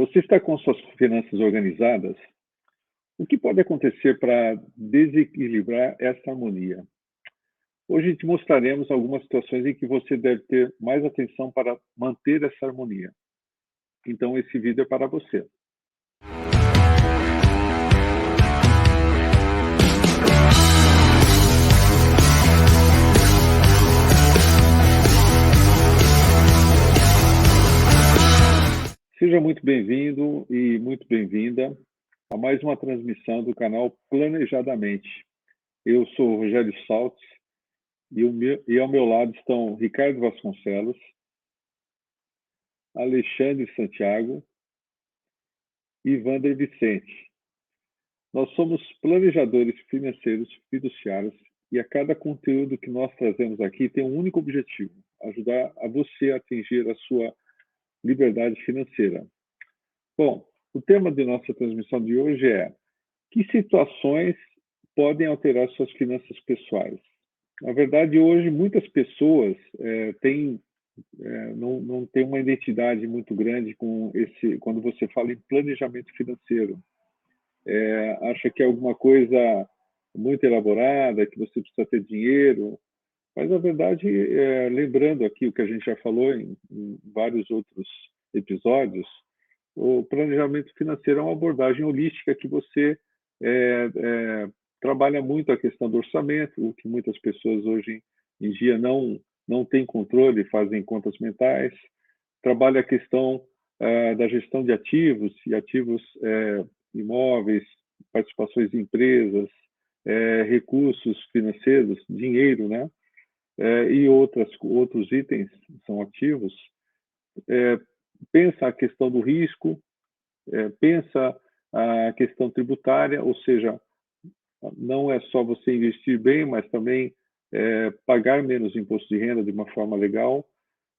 Você está com suas finanças organizadas? O que pode acontecer para desequilibrar essa harmonia? Hoje te mostraremos algumas situações em que você deve ter mais atenção para manter essa harmonia. Então, esse vídeo é para você. Seja muito bem-vindo e muito bem-vinda a mais uma transmissão do canal Planejadamente. Eu sou Rogério Saltes e, meu, e ao meu lado estão Ricardo Vasconcelos, Alexandre Santiago e Wander Vicente. Nós somos planejadores financeiros fiduciários e a cada conteúdo que nós trazemos aqui tem um único objetivo: ajudar a você a atingir a sua liberdade financeira. Bom, o tema de nossa transmissão de hoje é que situações podem alterar suas finanças pessoais? Na verdade, hoje muitas pessoas é, têm é, não, não tem uma identidade muito grande com esse quando você fala em planejamento financeiro. É, acha que é alguma coisa muito elaborada, que você precisa ter dinheiro, mas, na verdade, é, lembrando aqui o que a gente já falou em, em, vários outros episódios, o planejamento financeiro é uma abordagem holística que você é, é, trabalha muito a questão do orçamento, o que muitas pessoas hoje em dia não, não têm controle, fazem contas mentais, trabalha a questão é, da gestão de ativos, e ativos é, imóveis, participações em empresas, é, recursos financeiros, dinheiro, né? É, e outras, outros itens são ativos, é, pensa a questão do risco, é, pensa a questão tributária, ou seja, não é só você investir bem, mas também é, pagar menos imposto de renda de uma forma legal.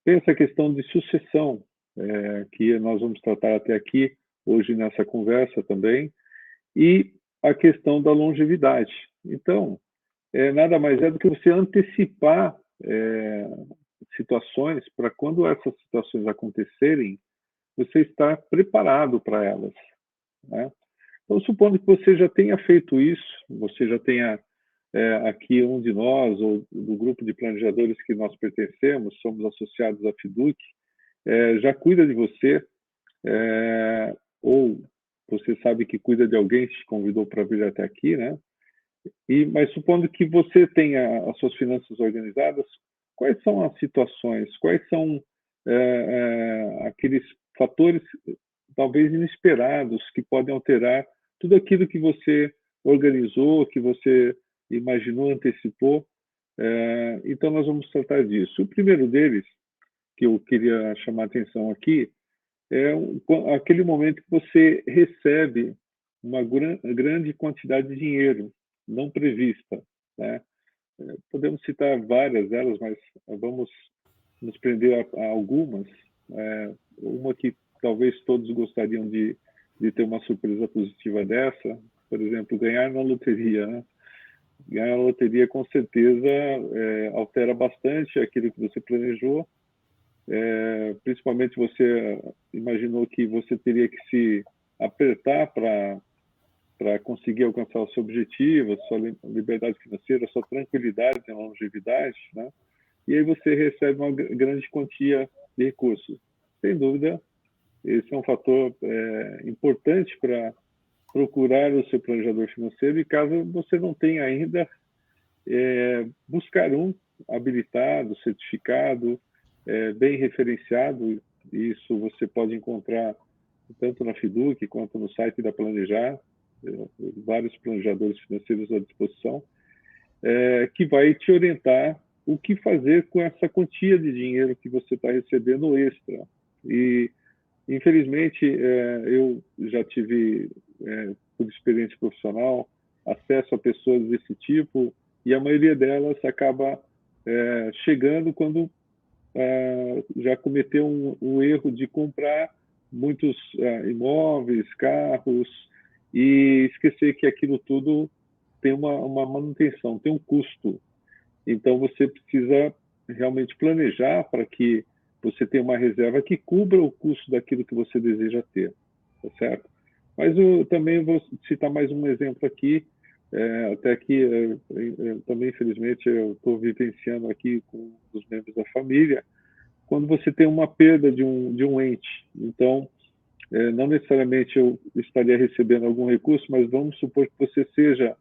Pensa a questão de sucessão, é, que nós vamos tratar até aqui hoje nessa conversa também, e a questão da longevidade. Então, é, nada mais é do que você antecipar é, situações para quando essas situações acontecerem, você estar preparado para elas. Né? Então, supondo que você já tenha feito isso, você já tenha é, aqui um de nós, ou do grupo de planejadores que nós pertencemos, somos associados à FIDUC, é, já cuida de você, é, ou você sabe que cuida de alguém que te convidou para vir até aqui, né? E, mas supondo que você tenha as suas finanças organizadas, quais são as situações, quais são é, é, aqueles fatores talvez inesperados que podem alterar tudo aquilo que você organizou, que você imaginou, antecipou. É, então nós vamos tratar disso. O primeiro deles que eu queria chamar a atenção aqui é aquele momento que você recebe uma grande quantidade de dinheiro não prevista. Né? É, podemos citar várias delas, mas vamos nos prender a, a algumas. É, uma que talvez todos gostariam de, de ter uma surpresa positiva dessa, por exemplo, ganhar na loteria. Né? Ganhar na loteria, com certeza, é, altera bastante aquilo que você planejou. É, principalmente você imaginou que você teria que se apertar para para conseguir alcançar o seu objetivo, a sua liberdade financeira, a sua tranquilidade e longevidade, né? E aí você recebe uma grande quantia de recursos. Sem dúvida, esse é um fator é, importante para procurar o seu planejador financeiro e caso você não tenha ainda, é, buscar um habilitado, certificado, é, bem referenciado. Isso você pode encontrar tanto na Fiduc quanto no site da Planejar, vários planejadores financeiros à disposição, é, que vai te orientar o que fazer com essa quantia de dinheiro que você está recebendo extra. E, infelizmente, é, eu já tive, é, por experiência profissional, acesso a pessoas desse tipo e a maioria delas acaba é, chegando quando é, já cometeu um, um, erro de comprar muitos é, imóveis, carros, e esquecer que aquilo tudo tem uma, uma manutenção, tem um custo. Então você precisa realmente planejar para que você tenha uma reserva que cubra o custo daquilo que você deseja ter. tá certo? Mas eu também vou citar mais um exemplo aqui, é, até que é, é, também, infelizmente, eu estou vivenciando aqui com os membros da família, quando você tem uma perda de um, de um ente. Então, é, não necessariamente eu estaria recebendo algum recurso, mas vamos supor que você seja,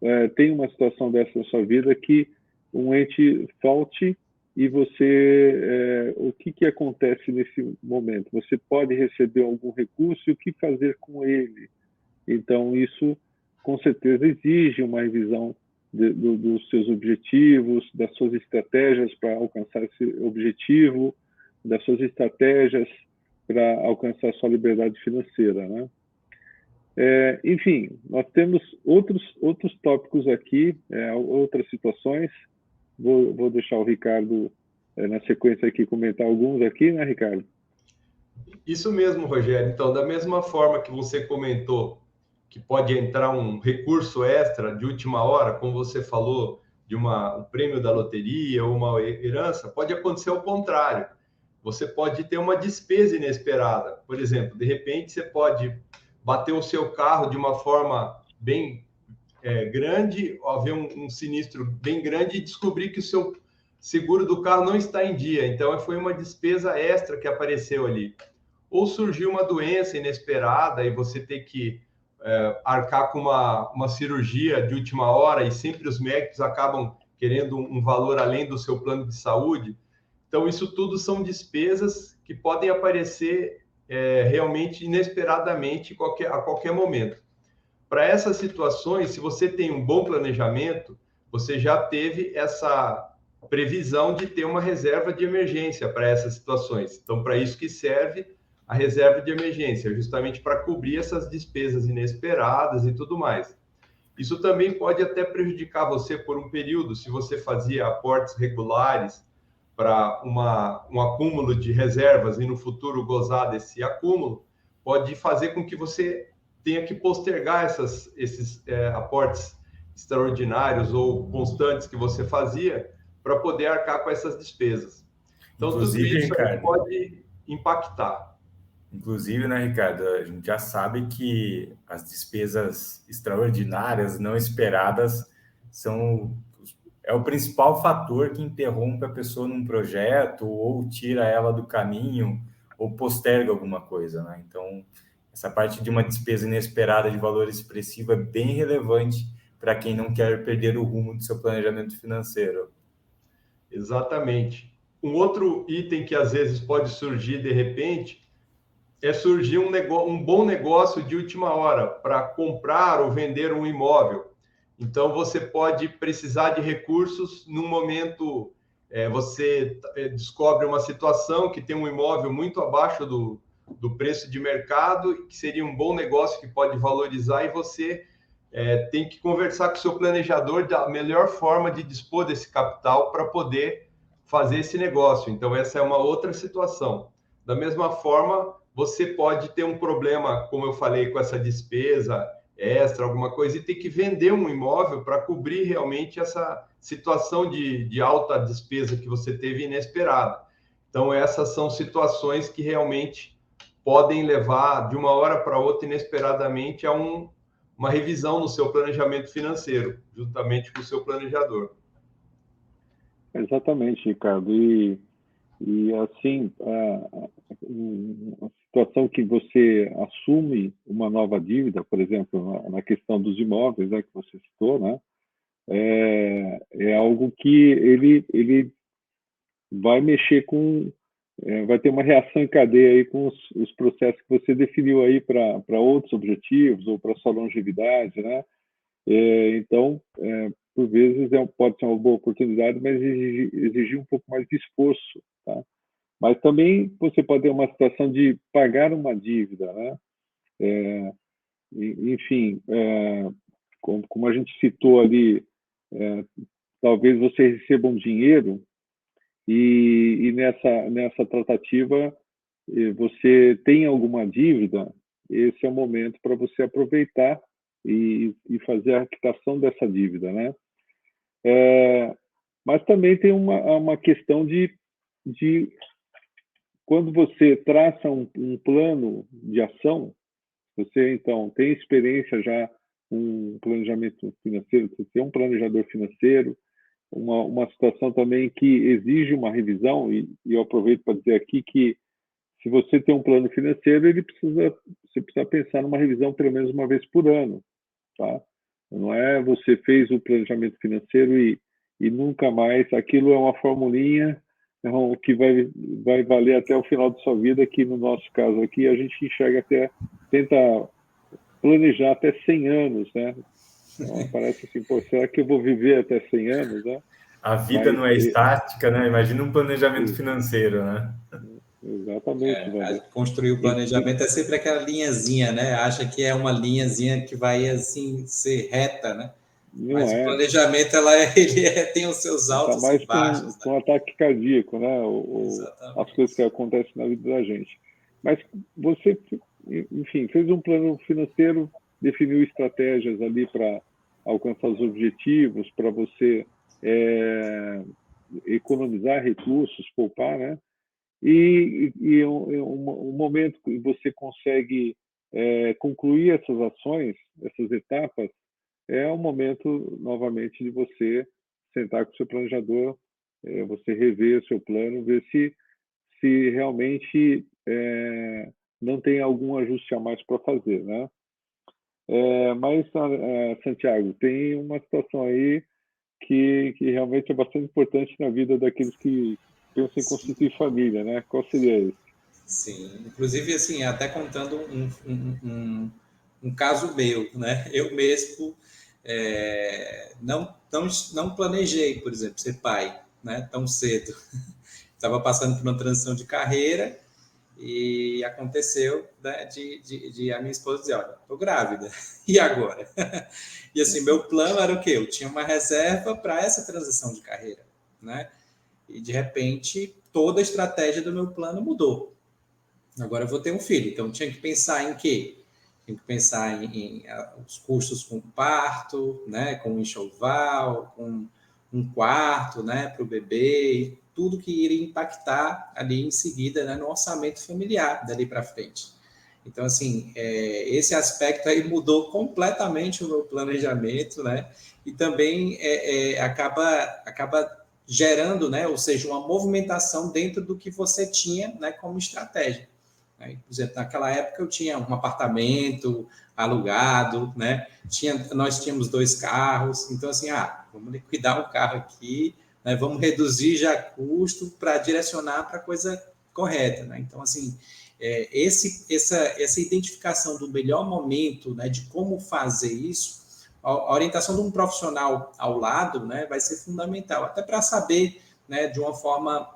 é, tem uma situação dessa na sua vida que um ente falte e você, é, o que, que acontece nesse momento? Você pode receber algum recurso e o que fazer com ele? Então, isso com certeza exige uma revisão de, do, dos seus objetivos, das suas estratégias para alcançar esse objetivo, das suas estratégias para alcançar sua liberdade financeira, né? É, enfim, nós temos outros outros tópicos aqui, é, outras situações. Vou, vou deixar o Ricardo é, na sequência aqui comentar alguns aqui, né, Ricardo? Isso mesmo, Rogério. Então, da mesma forma que você comentou que pode entrar um recurso extra de última hora, como você falou, de uma, um prêmio da loteria ou uma herança, pode acontecer o contrário. Você pode ter uma despesa inesperada. Por exemplo, de repente você pode bater o seu carro de uma forma bem é, grande, haver um, um sinistro bem grande e descobrir que o seu seguro do carro não está em dia. Então, foi uma despesa extra que apareceu ali. Ou surgiu uma doença inesperada e você tem que é, arcar com uma, uma cirurgia de última hora e sempre os médicos acabam querendo um, valor além do seu plano de saúde. Então, isso tudo são despesas que podem aparecer é, realmente inesperadamente qualquer, a qualquer momento. Para essas situações, se você tem um bom planejamento, você já teve essa previsão de ter uma reserva de emergência para essas situações. Então, para isso que serve a reserva de emergência, justamente para cobrir essas despesas inesperadas e tudo mais. Isso também pode até prejudicar você por um período, se você fazia aportes regulares para um acúmulo de reservas e no futuro gozar desse acúmulo, pode fazer com que você tenha que postergar essas, esses é, aportes extraordinários ou constantes que você fazia para poder arcar com essas despesas. Então, Inclusive, tudo isso Ricardo, pode impactar. Inclusive, né, Ricardo, a gente já sabe que as despesas extraordinárias, não esperadas, são é o principal fator que interrompe a pessoa num projeto ou tira ela do caminho ou posterga alguma coisa, né? Então, essa parte de uma despesa inesperada de valor expressivo é bem relevante para quem não quer perder o rumo do seu planejamento financeiro. Exatamente. Um outro item que às vezes pode surgir de repente é surgir um, negócio, um bom negócio de última hora para comprar ou vender um imóvel. Então, você pode precisar de recursos num momento. É, você é, descobre uma situação que tem um imóvel muito abaixo do, do preço de mercado, que seria um bom negócio que pode valorizar, e você é, tem que conversar com o seu planejador da melhor forma de dispor desse capital para poder fazer esse negócio. Então, essa é uma outra situação. Da mesma forma, você pode ter um problema, como eu falei, com essa despesa extra, alguma coisa, e ter que vender um imóvel para cobrir realmente essa situação de, de alta despesa que você teve inesperada. Então, essas são situações que realmente podem levar de uma hora para outra inesperadamente a um, uma revisão no seu planejamento financeiro, juntamente com o seu planejador. Exatamente, Ricardo. E, e assim, a, a situação que você assume uma nova dívida, por exemplo, na, na questão dos imóveis né, que você citou, né, é, é algo que ele, ele vai mexer com, é, vai ter uma reação em cadeia aí com os, os processos que você definiu aí para outros objetivos ou para sua longevidade, né? É, então, é, por vezes é, pode ser uma boa oportunidade, mas exigir, um pouco mais de esforço, tá? Mas também você pode ter uma situação de pagar uma dívida, né? É, enfim, é, como, como, a gente citou ali, é, talvez você receba um dinheiro e, e nessa, nessa tratativa você tem alguma dívida, esse é o momento para você aproveitar e, e, fazer a quitação dessa dívida, né? É, mas também tem uma, uma questão de, de quando você traça um, um plano de ação, Você, então, tem experiência já com planejamento financeiro, você tem um planejador financeiro, uma, uma situação também que exige uma revisão, e, e eu aproveito para dizer aqui que se você tem um plano financeiro, ele precisa, você precisa pensar numa revisão pelo menos uma vez por ano, tá? Não é você fez o planejamento financeiro e, e nunca mais, aquilo é uma formulinha é que vai, vai valer até o final de sua vida, que no nosso caso aqui a gente enxerga até, tenta planejar até 100 anos, né? Então, parece assim, pô, será que eu vou viver até 100 anos, né? A vida Mas, não é estática, né? Imagina um planejamento financeiro, né? Exatamente. É, construir o planejamento é sempre aquela linhazinha, né? Acha que é uma linhazinha que vai assim ser reta, né? Não Mas é. o planejamento ela é, ele é, tem os seus tá altos tá mais e baixos. Com, né? com ataque cardíaco, né? O, as coisas que acontecem na vida da gente. Mas você, enfim, fez um plano financeiro, definiu estratégias ali para alcançar os objetivos, para você é, economizar recursos, poupar, né? E, e um, um, momento que você consegue é, concluir essas ações, essas etapas, é o momento novamente de você sentar com o seu planejador, é, você rever o seu plano, ver se, se realmente é, não tem algum ajuste a mais para fazer, né? É, mas, é, Santiago, tem uma situação aí que, que realmente é bastante importante na vida daqueles que pensam em constituir família, né? Qual seria esse? Sim, inclusive, assim, até contando um, um, um, um caso meu, né? Eu mesmo é, não, não, não planejei, por exemplo, ser pai, né? Tão cedo. Estava passando por uma transição de carreira e aconteceu né, de, de, de, a minha esposa dizer, olha, estou grávida, e agora? e assim, meu plano era o quê? Eu tinha uma reserva para essa transição de carreira, né? E de repente, toda a estratégia do meu plano mudou. Agora eu vou ter um filho, então tinha que pensar em quê? Tinha que pensar em, em os custos com parto, né? Com enxoval, com um quarto, né? Para o bebê, tudo que iria impactar ali em seguida né, no orçamento familiar dali para frente. Então, assim, é, esse aspecto aí mudou completamente o meu planejamento, né? E também é, é, acaba, acaba gerando, né? Ou seja, uma movimentação dentro do que você tinha, né? Como estratégia. Né? Por exemplo, naquela época eu tinha um apartamento alugado, né? Tinha, nós tínhamos dois carros, então assim, ah, vamos liquidar um carro aqui né? vamos reduzir já custo para direcionar para a coisa correta. Né? Então, assim, é, esse, essa, essa identificação do melhor momento, né, de como fazer isso, a, orientação de um profissional ao lado né, vai ser fundamental, até para saber né, de uma forma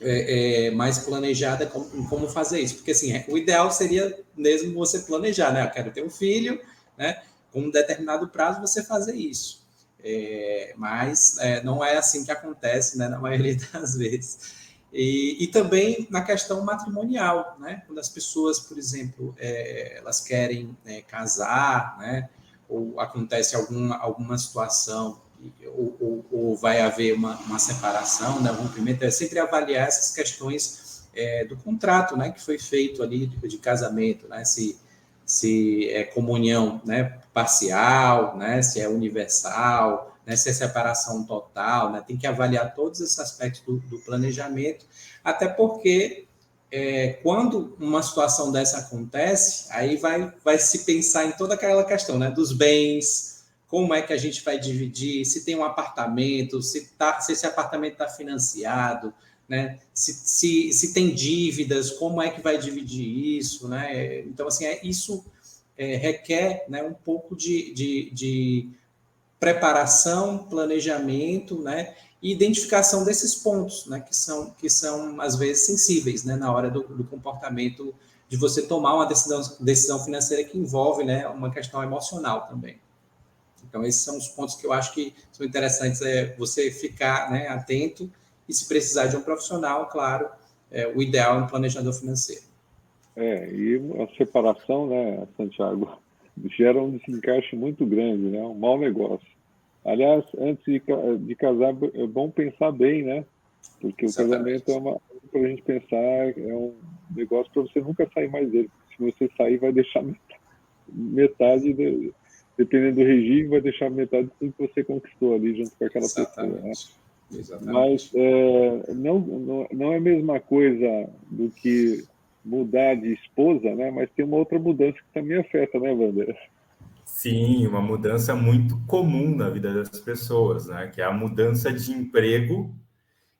é, é, mais planejada como, como, fazer isso. Porque assim, o ideal seria mesmo você planejar, né? Eu quero ter um filho, né? Com um determinado prazo você fazer isso. É, mas é, não é assim que acontece, né, na maioria das vezes. E, e também na questão matrimonial, né, quando as pessoas, por exemplo, é, elas querem é, casar, né, ou acontece alguma, alguma situação, ou, ou, ou vai haver uma, uma separação, né, um rompimento, é sempre avaliar essas questões é, do contrato, né, que foi feito ali de, de casamento, né, se se é comunhão né, parcial, né, se é universal, né, se é separação total, né, tem que avaliar todos esses aspectos do, do planejamento, até porque é, quando uma situação dessa acontece, aí vai, vai se pensar em toda aquela questão né, dos bens, como é que a gente vai dividir, se tem um apartamento, se, tá, se esse apartamento está financiado, né? Se, se, se tem dívidas, como é que vai dividir isso, né? Então, assim, é, isso é, requer né, um pouco de, de, de, preparação, planejamento, né? E identificação desses pontos, né? Que são, que são às vezes, sensíveis, né? Na hora do, do comportamento de você tomar uma decisão, decisão financeira que envolve, né? Uma questão emocional também. Então, esses são os pontos que eu acho que são interessantes é você ficar né, atento e se precisar de um profissional, claro, é, o ideal é um planejador financeiro. É, e a separação, né, Santiago, gera um desencaixe muito grande, né, um mau negócio. Aliás, antes de, de casar, é bom pensar bem, né, porque Exatamente. o casamento é uma para a gente pensar, é um negócio para você nunca sair mais dele. Se você sair, vai deixar metade. metade, de, dependendo do regime, vai deixar metade do que você conquistou ali junto com aquela Exatamente. pessoa. Né? Exatamente. Mas é, não, não, não é a mesma coisa do que mudar de esposa, né? Mas tem uma outra mudança que também afeta, né, Wander? Sim, uma mudança muito comum na vida das pessoas, né? Que é a mudança de emprego,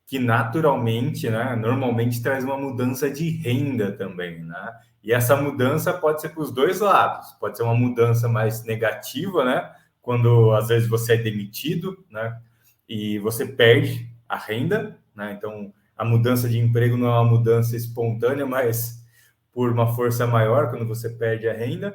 que naturalmente, né? Normalmente traz uma mudança de renda também, né? E essa mudança pode ser para os dois lados. Pode ser uma mudança mais negativa, né? Quando às vezes você é demitido, né? E você perde a renda, né? Então a mudança de emprego não é uma mudança espontânea, mas por uma força maior quando você perde a renda.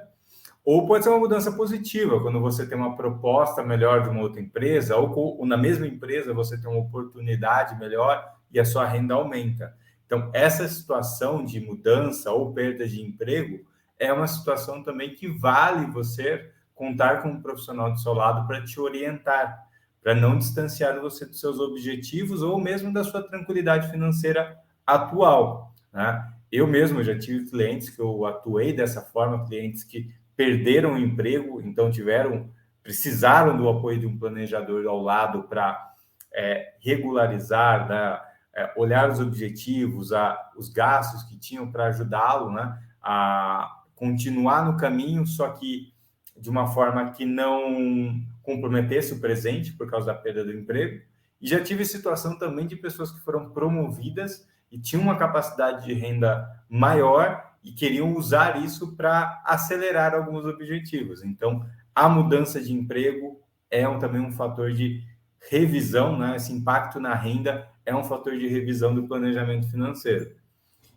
Ou pode ser uma mudança positiva, quando você tem uma proposta melhor de uma outra empresa, ou, na mesma empresa você tem uma oportunidade melhor e a sua renda aumenta. Então, essa situação de mudança ou perda de emprego é uma situação também que vale você contar com um profissional do seu lado para te orientar, para não distanciar você dos seus objetivos ou mesmo da sua tranquilidade financeira atual. Né? Eu mesmo já tive clientes que eu atuei dessa forma, clientes que perderam o emprego, então tiveram, precisaram do apoio de um planejador ao lado para é, regularizar, né, é, olhar os objetivos, a, os gastos que tinham para ajudá-lo né, a continuar no caminho, só que de uma forma que não comprometesse o presente por causa da perda do emprego. E já tive situação também de pessoas que foram promovidas e tinham uma capacidade de renda maior e queriam usar isso para acelerar alguns objetivos. Então, a mudança de emprego é um, também um fator de revisão, né? Esse impacto na renda é um fator de revisão do planejamento financeiro.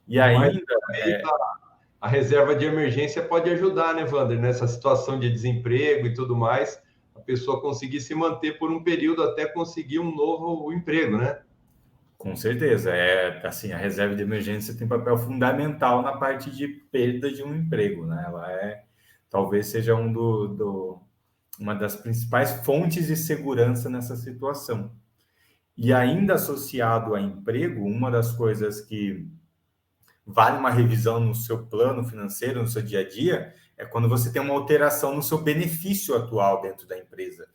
E ainda. É... A reserva de emergência pode ajudar, né, Wander, nessa situação de desemprego e tudo mais, a pessoa conseguir se manter por um período até conseguir um novo emprego, né? Com certeza, é assim, a reserva de emergência tem papel fundamental na parte de perda de um emprego, né? Ela é talvez seja um do, do uma das principais fontes de segurança nessa situação. E ainda associado a emprego, uma das coisas que vale uma revisão no seu plano financeiro, no seu dia a dia, é quando você tem uma alteração no seu benefício atual dentro da empresa.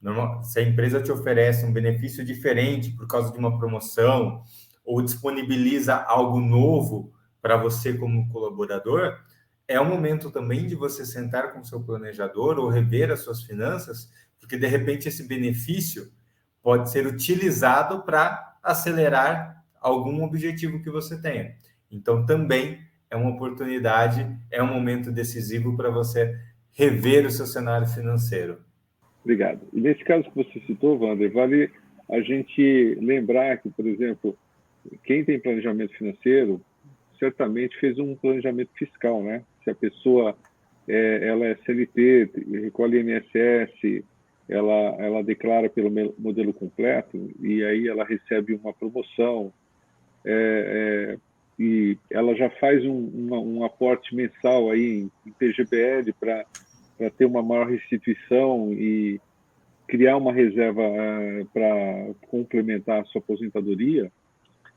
Normal, se a empresa te oferece um benefício diferente por causa de uma promoção ou disponibiliza algo novo para você como colaborador, é o momento também de você sentar com seu planejador ou rever as suas finanças, porque de repente esse benefício pode ser utilizado para acelerar algum objetivo que você tenha. Então também é uma oportunidade, é um momento decisivo para você rever o seu cenário financeiro. Obrigado. E nesse caso que você citou, Wander, vale a gente lembrar que, por exemplo, quem tem planejamento financeiro certamente fez um planejamento fiscal, né? Se a pessoa é, ela é CLT, recolhe INSS, ela, ela declara pelo modelo completo e aí ela recebe uma promoção é, é, e ela já faz um, uma, um aporte mensal aí em, em PGBL para para ter uma maior restituição e criar uma reserva uh, para complementar a sua aposentadoria,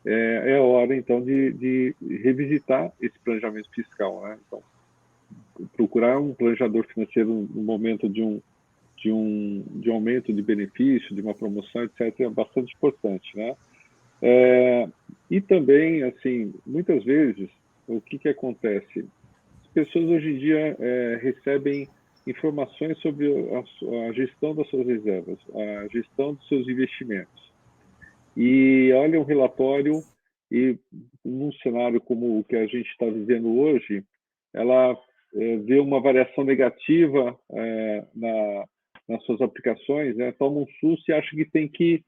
é, é hora então de, de, revisitar esse planejamento fiscal. Né? Então, procurar um planejador financeiro no momento de um de um de um aumento de benefício, de uma promoção, etc, é bastante importante, né? É, e também, assim, muitas vezes o que que acontece? As pessoas hoje em dia é, recebem informações sobre a, a, gestão das suas reservas, a gestão dos seus investimentos. E olha um relatório e num cenário como o que a gente está vivendo hoje, ela é, vê uma variação negativa é, na, nas suas aplicações, né? toma um susto e acha que tem que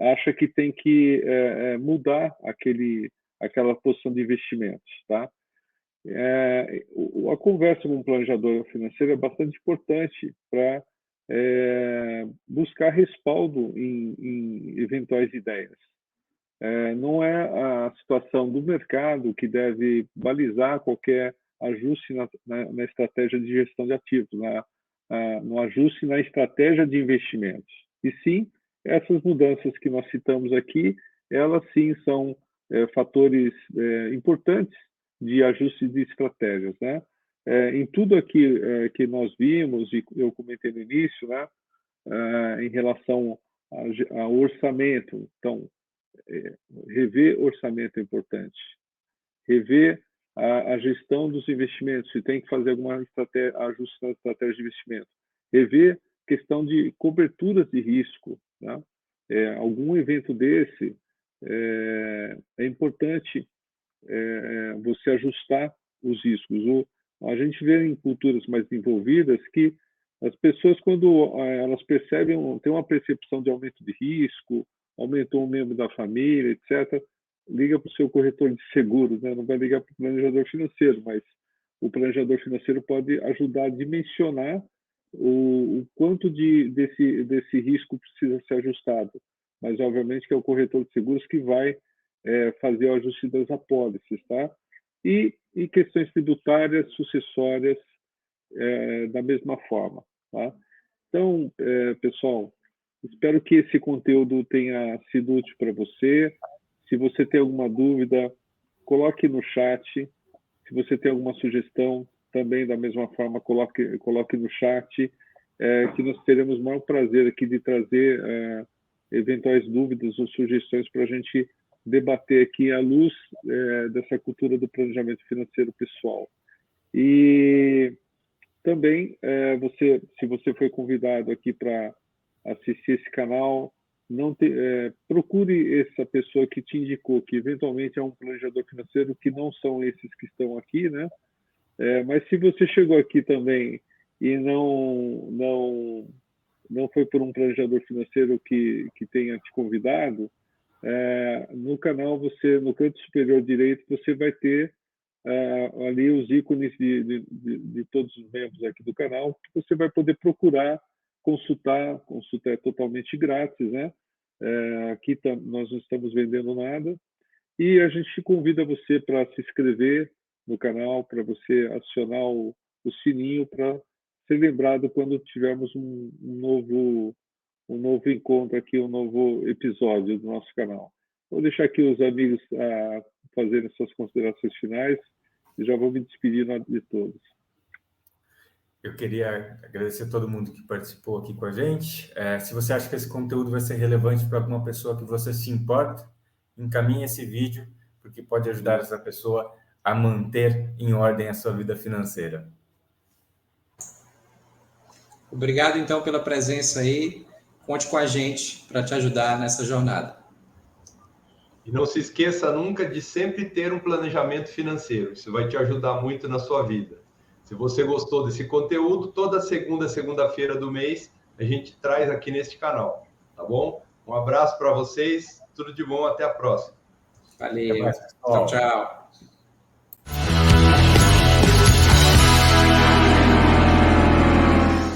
acha que tem que é, é mudar aquele aquela posição de investimentos, tá? É, a conversa com o planejador financeiro é bastante importante para é, buscar respaldo em, em eventuais ideias. É, não é a situação do mercado que deve balizar qualquer ajuste na, na, na estratégia de gestão de ativos, na, no ajuste na estratégia de investimentos. E sim, essas mudanças que nós citamos aqui, elas sim são é, fatores é, importantes de ajuste de estratégias, né? é, em tudo aqui é, que nós vimos, e eu comentei no início, né, é, em relação ao orçamento. Então, é, rever orçamento é importante. Rever a, a, gestão dos investimentos, se tem que fazer alguma estratégia, ajuste na estratégia de investimento. Rever questão de coberturas de risco. Né? É, algum evento desse é, é importante é, você ajustar os riscos. O, a gente vê em culturas mais envolvidas que as pessoas, quando elas percebem, tem uma percepção de aumento de risco, aumentou um membro da família, etc., liga para o seu corretor de seguros, né? não vai ligar para o planejador financeiro, mas o planejador financeiro pode ajudar a dimensionar o, o quanto de, desse, desse risco precisa ser ajustado. Mas, obviamente, que é o corretor de seguros que vai é, fazer o ajuste das apólices, tá? E, e questões tributárias, sucessórias, é, da mesma forma, tá? Então, é, pessoal, espero que esse conteúdo tenha sido útil para você. Se você tem alguma dúvida, coloque no chat. Se você tem alguma sugestão, também da mesma forma, coloque, coloque no chat, é, que nós teremos o maior prazer aqui de trazer é, eventuais dúvidas ou sugestões para a gente debater aqui à luz é, dessa cultura do planejamento financeiro pessoal. E também, é, você, se você foi convidado aqui para assistir esse canal, não te, é, procure essa pessoa que te indicou, que eventualmente é um planejador financeiro, que não são esses que estão aqui, né? É, mas se você chegou aqui também e não não não foi por um planejador financeiro que que tenha te convidado, é, no canal você no canto superior direito você vai ter é, ali os ícones de, de, de, de, todos os membros aqui do canal que você vai poder procurar consultar. Consulta é totalmente grátis né? É, aqui tá, nós não estamos vendendo nada. E a gente convida você para se inscrever no canal, para você acionar o, o sininho para ser lembrado quando tivermos um, um, novo um novo encontro aqui, um novo episódio do nosso canal. Vou deixar aqui os amigos a fazerem suas considerações finais e já vou me despedir de todos. Eu queria agradecer a todo mundo que participou aqui com a gente. É, se você acha que esse conteúdo vai ser relevante para alguma pessoa que você se importa, encaminhe esse vídeo, porque pode ajudar essa pessoa a manter em ordem a sua vida financeira. Obrigado, então, pela presença aí. Conte com a gente para te ajudar nessa jornada. E não se esqueça nunca de sempre ter um planejamento financeiro. Isso vai te ajudar muito na sua vida. Se você gostou desse conteúdo, toda segunda, segunda-feira do mês, a gente traz aqui neste canal, tá bom? Um abraço para vocês, tudo de bom, até a próxima. Valeu. tchau, tchau.